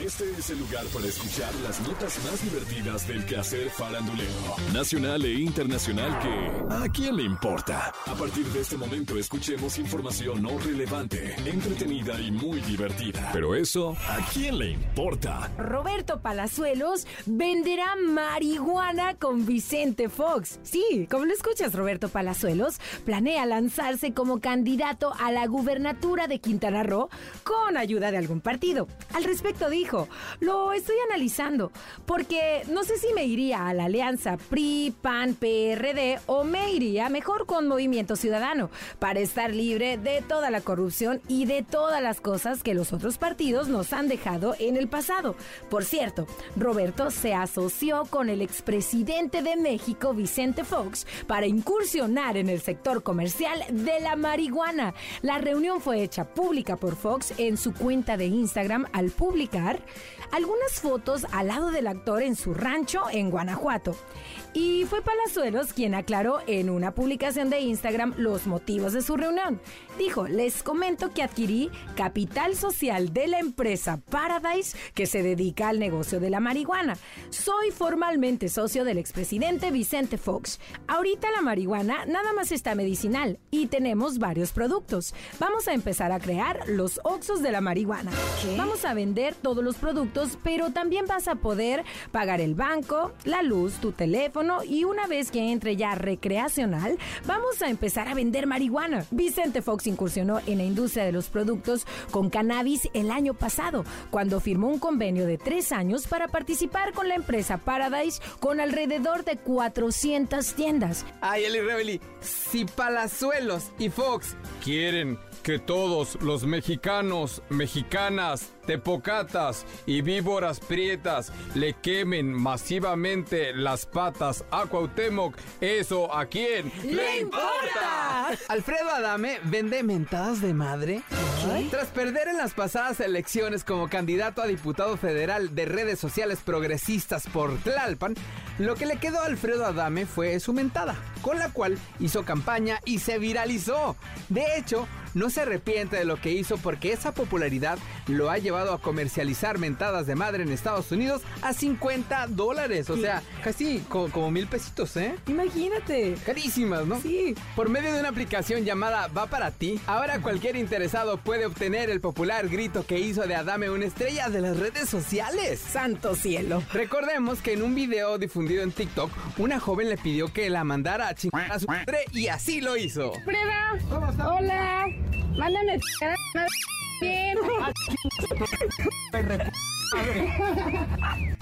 Este es el lugar para escuchar las notas más divertidas del quehacer farandulero, nacional e internacional que ¿a quién le importa? A partir de este momento escuchemos información no relevante, entretenida y muy divertida. Pero eso, ¿a quién le importa? Roberto Palazuelos venderá marihuana con Vicente Fox. Sí, como lo escuchas, Roberto Palazuelos planea lanzarse como candidato a la gubernatura de Quintana Roo con ayuda de algún partido. Al respecto dijo, lo estoy analizando, porque no sé si me iría a la alianza PRI, PAN, PRD o me iría mejor con Movimiento Ciudadano para estar libre de toda la corrupción y de todas las cosas que los otros partidos nos han dejado en el pasado. Por cierto, Roberto se asoció con el expresidente de México, Vicente Fox, para incursionar en el sector comercial de la marihuana. La reunión fue hecha pública por Fox en su cuenta de Instagram al publicar algunas fotos al lado del actor en su rancho en Guanajuato. Y fue Palazuelos quien aclaró en una publicación de Instagram los motivos de su reunión. Dijo, les comento que adquirí capital social de la empresa Paradise que se dedica al negocio de la marihuana. Soy formalmente socio del expresidente Vicente Fox. Ahorita la marihuana nada más está medicinal y tenemos varios productos. Vamos a empezar a crear los Oxos de la marihuana. Vamos a vender todos los productos, pero también vas a poder pagar el banco, la luz, tu teléfono, y una vez que entre ya recreacional, vamos a empezar a vender marihuana. Vicente Fox incursionó en la industria de los productos con cannabis el año pasado, cuando firmó un convenio de tres años para participar con la empresa Paradise con alrededor de 400 tiendas. Ay, Eli Rebeli, si Palazuelos y Fox quieren que todos los mexicanos, mexicanas, tepocatas y víboras prietas le quemen masivamente las patas a Cuauhtémoc, ¿eso a quién le importa? Alfredo Adame vende mentadas de madre. Tras perder en las pasadas elecciones como candidato a diputado federal de redes sociales progresistas por Tlalpan, lo que le quedó a Alfredo Adame fue su mentada, con la cual hizo campaña y se viralizó. De hecho, no se arrepiente de lo que hizo porque esa popularidad lo ha llevado a comercializar mentadas de madre en Estados Unidos a 50 dólares. O sea, casi como, mil pesitos, ¿eh? Imagínate. Carísimas, ¿no? Sí. Por medio de una aplicación llamada Va para ti, ahora cualquier interesado puede obtener el popular grito que hizo de Adame una estrella de las redes sociales. Santo cielo. Recordemos que en un video difundido en TikTok, una joven le pidió que la mandara a chingar a su madre y así lo hizo. Prueba. Hola. Mándame bien.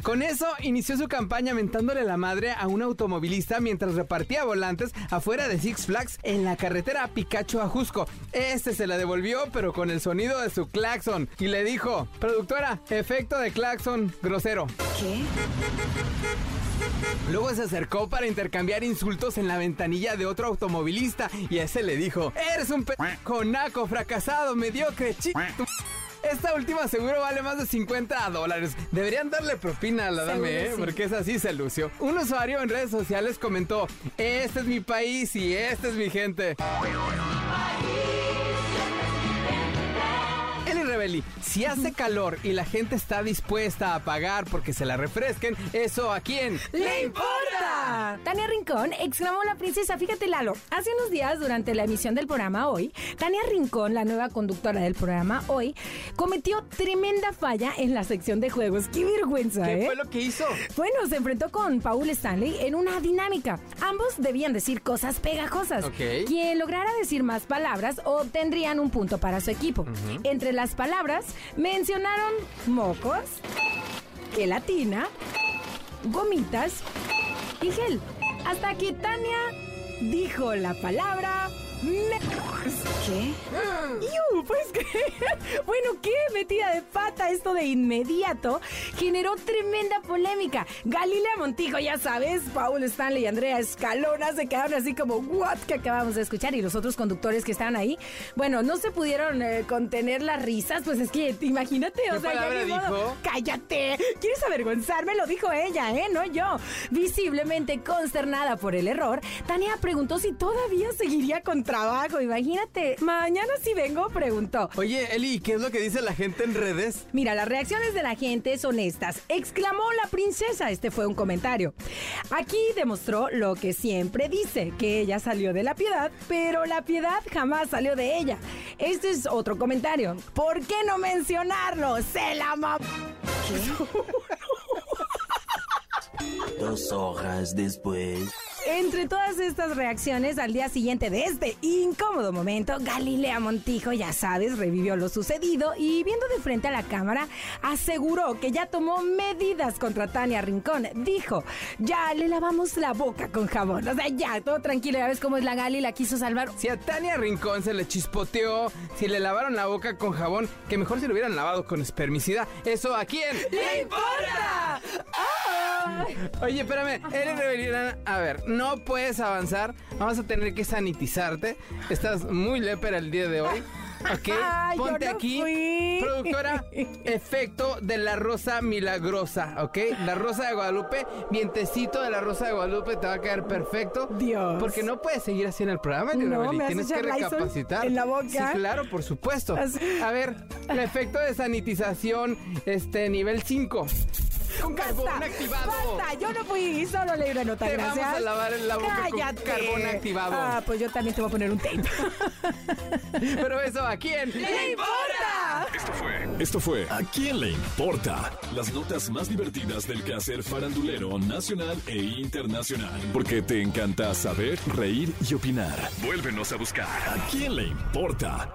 Con eso inició su campaña mentándole la madre a un automovilista mientras repartía volantes afuera de Six Flags en la carretera Picacho a Jusco. Este se la devolvió pero con el sonido de su claxon y le dijo, productora, efecto de claxon grosero. ¿Qué? Luego se acercó para intercambiar insultos en la ventanilla de otro automovilista y ese le dijo, eres un p naco, fracasado, mediocre, chico. Esta última seguro vale más de 50 dólares. Deberían darle propina a la dame, ¿eh? Porque es así se lució. Un usuario en redes sociales comentó, este es mi país y esta es mi gente. Si hace calor y la gente está dispuesta a pagar porque se la refresquen, ¿eso a quién le importa? Tania Rincón exclamó la princesa. Fíjate, Lalo, hace unos días durante la emisión del programa Hoy, Tania Rincón, la nueva conductora del programa Hoy, cometió tremenda falla en la sección de juegos. ¡Qué vergüenza, ¿Qué eh! fue lo que hizo? Bueno, se enfrentó con Paul Stanley en una dinámica. Ambos debían decir cosas pegajosas. Ok. Quien lograra decir más palabras obtendrían un punto para su equipo. Entre las palabras mencionaron mocos, gelatina, gomitas y. Hasta que Tania dijo la palabra ¿Qué? ¡Iu! Pues que. Bueno, qué metida de pata esto de inmediato generó tremenda polémica. Galilea Montijo, ya sabes, Paul Stanley y Andrea Escalona se quedaron así como, ¿what? que acabamos de escuchar. Y los otros conductores que estaban ahí, bueno, no se pudieron eh, contener las risas, pues es que imagínate, o ¿Qué sea, ya ni modo. ¡Cállate! ¿Quieres avergonzarme? Lo dijo ella, ¿eh? No yo. Visiblemente consternada por el error, Tania preguntó si todavía seguiría con trabajo, imagínate. mañana si vengo, preguntó. Oye, Eli, ¿qué es lo que dice la gente en redes? Mira, las reacciones de la gente son estas. Exclamó la princesa. Este fue un comentario. Aquí demostró lo que siempre dice, que ella salió de la piedad, pero la piedad jamás salió de ella. Este es otro comentario. ¿Por qué no mencionarlo? Se la ma... Dos horas después. Entre todas estas reacciones, al día siguiente de este incómodo momento, Galilea Montijo, ya sabes, revivió lo sucedido y viendo de frente a la cámara, aseguró que ya tomó medidas contra Tania Rincón. Dijo, ya le lavamos la boca con jabón. O sea, ya, todo tranquilo, ya ves cómo es la Gali, la quiso salvar. Si a Tania Rincón se le chispoteó, si le lavaron la boca con jabón, que mejor se lo hubieran lavado con espermicida. ¿Eso a quién? ¡Le importa! Oye, espérame, eres rebelión. A ver, no puedes avanzar. Vamos a tener que sanitizarte. Estás muy lepera el día de hoy. Ok, Ay, ponte no aquí. fui. Productora, efecto de la rosa milagrosa, ¿ok? La rosa de Guadalupe, vientecito de la rosa de Guadalupe te va a caer perfecto. Dios. Porque no puedes seguir así en el programa, No, Lirabeli. ¿me vas a Tienes que recapacitar. en la boca? Sí, claro, por supuesto. A ver, el efecto de sanitización, este, nivel 5. Con carbón Basta, activado. Basta, yo no fui, solo leí una nota, Te gracias. vamos a lavar la boca con Cállate. carbón activado. Ah, pues yo también te voy a poner un tape. Pero eso, ¿a quién? ¡Le importa! Esto fue. Esto fue ¿A quién le importa? Las notas más divertidas del quehacer farandulero nacional e internacional. Porque te encanta saber, reír y opinar. Vuélvenos a buscar. ¿A quién le importa?